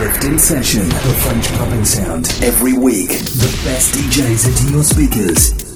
Uplift in Session, the French clubbing sound. Every week, the best DJs into your speakers.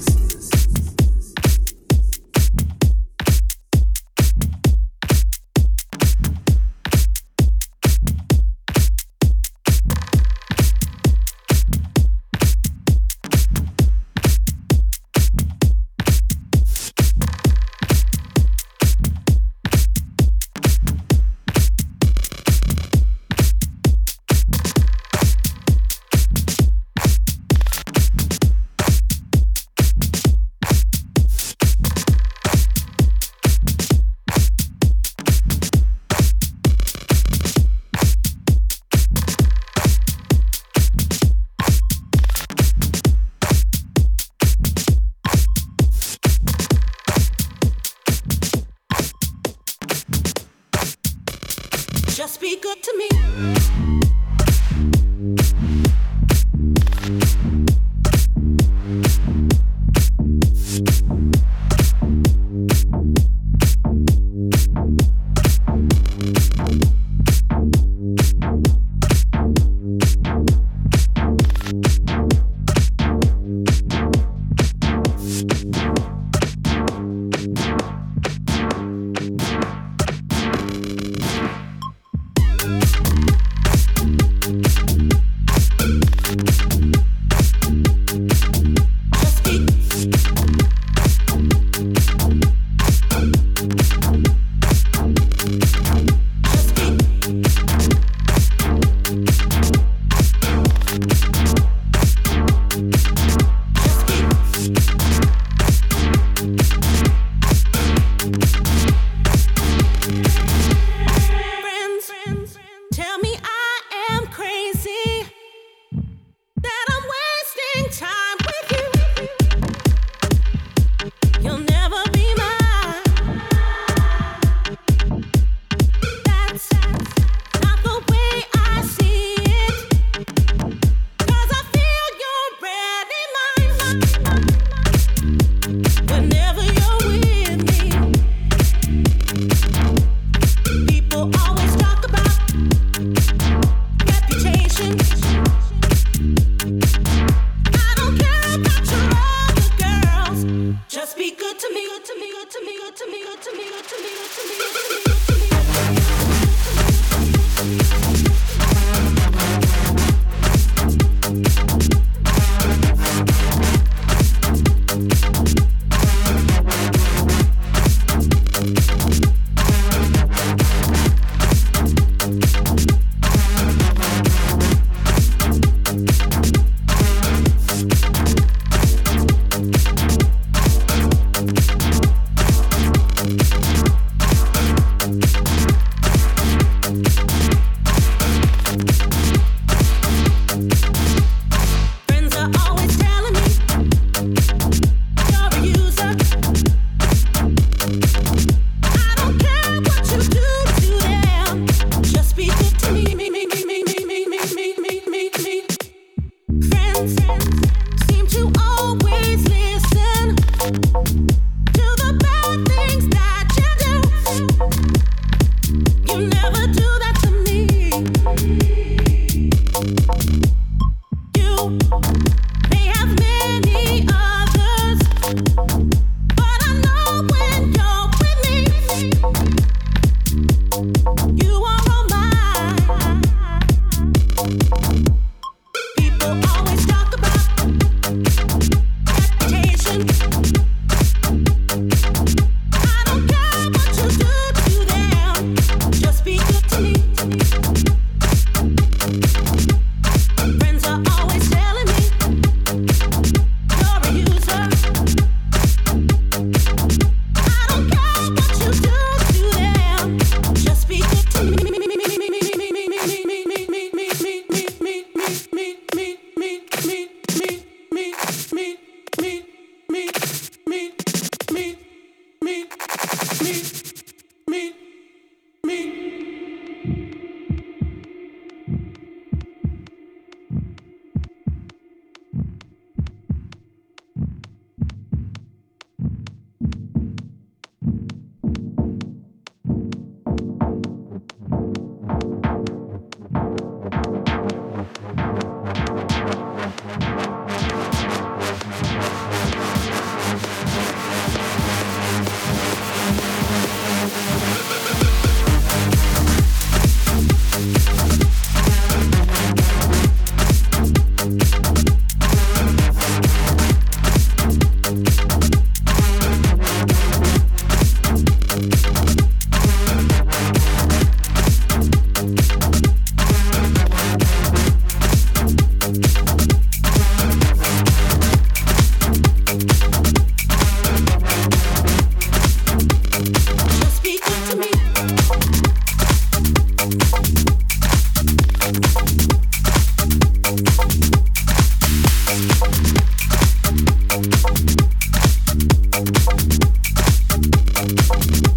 Thank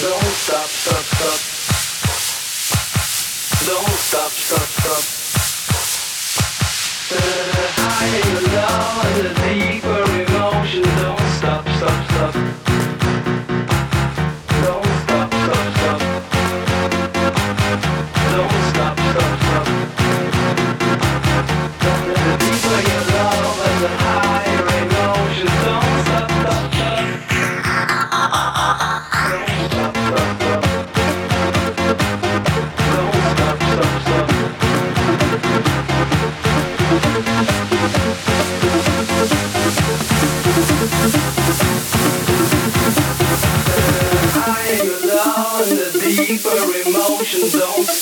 Don't stop, stop, stop. Don't stop, stop, stop. The higher love, the deeper emotions. Don't zone.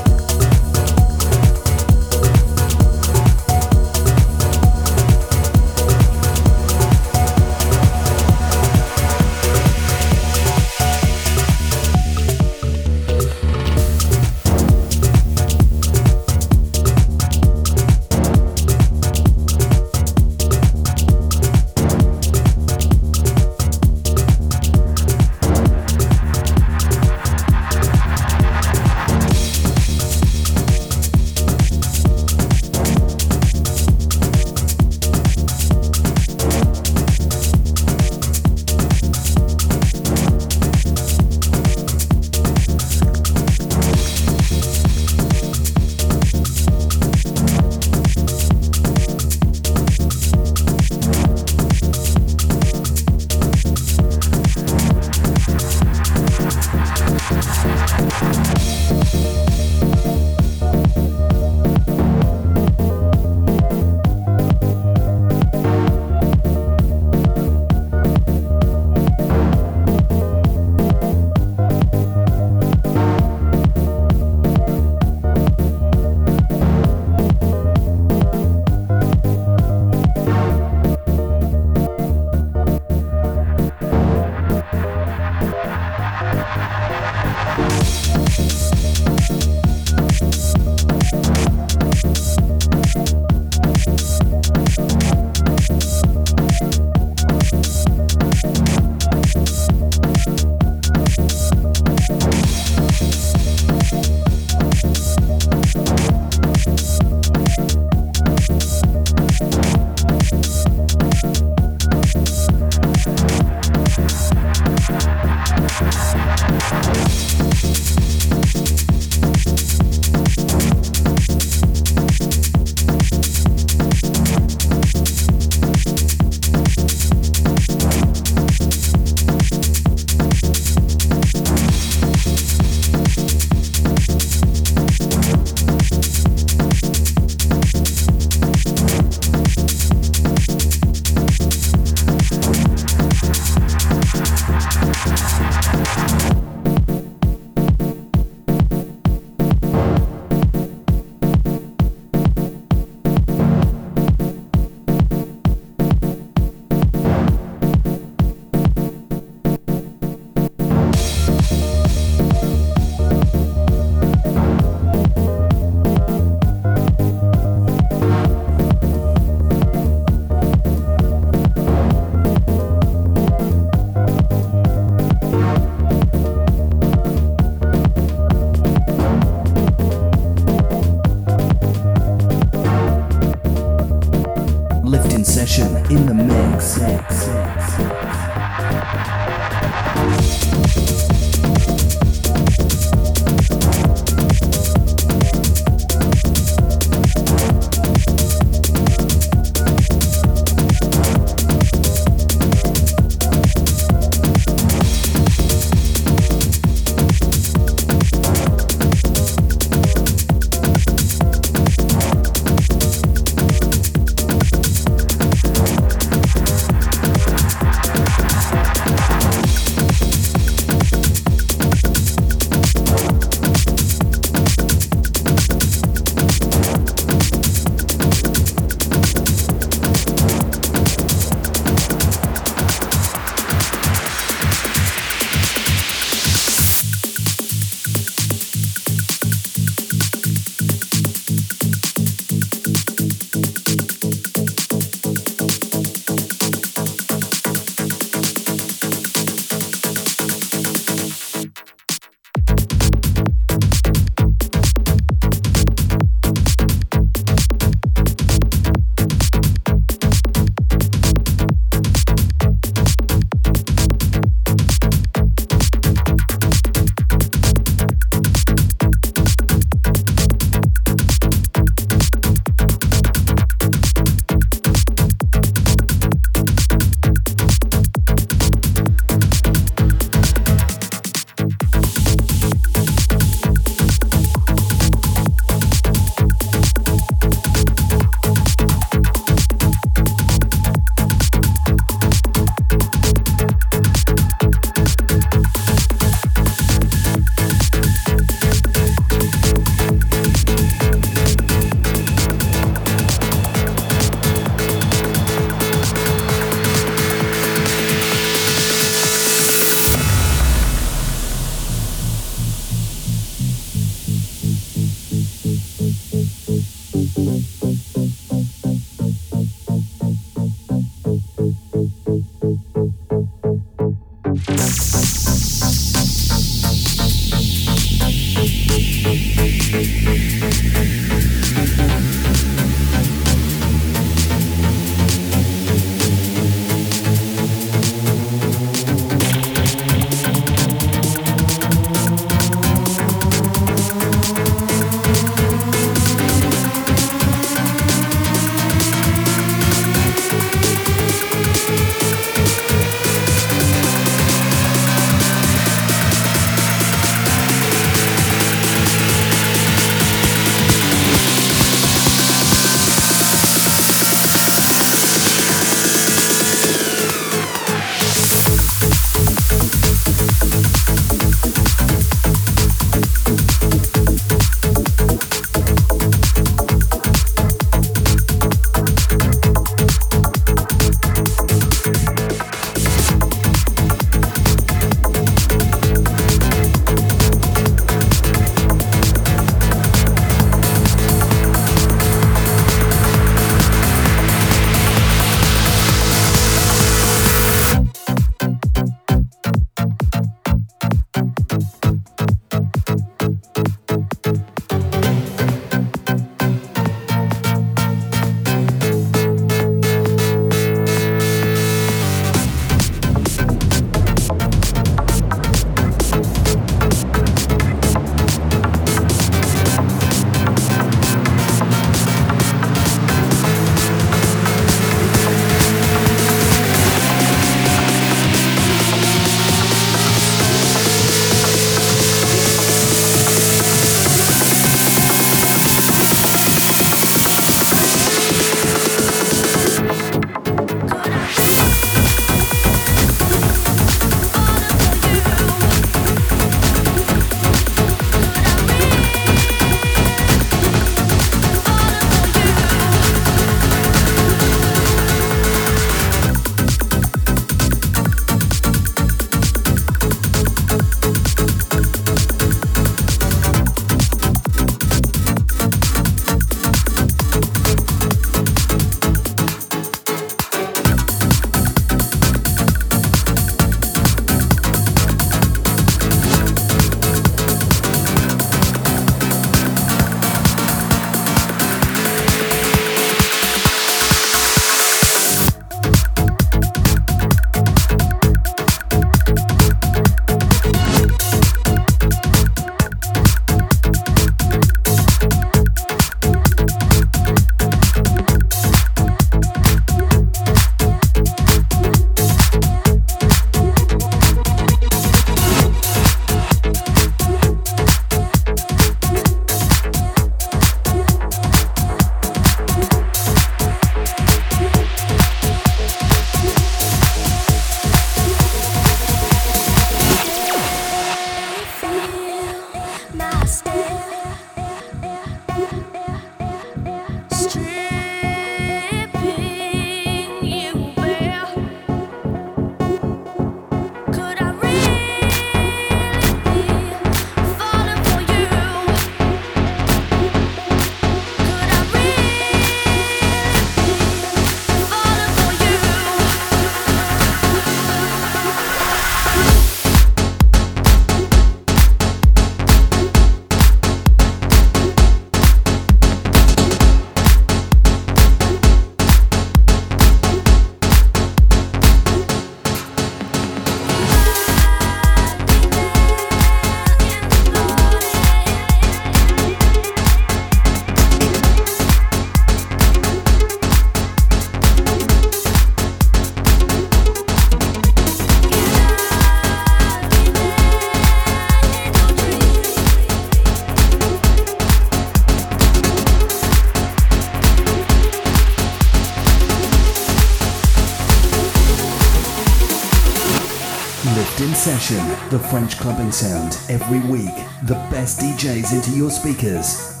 French clubbing sound. Every week, the best DJs into your speakers.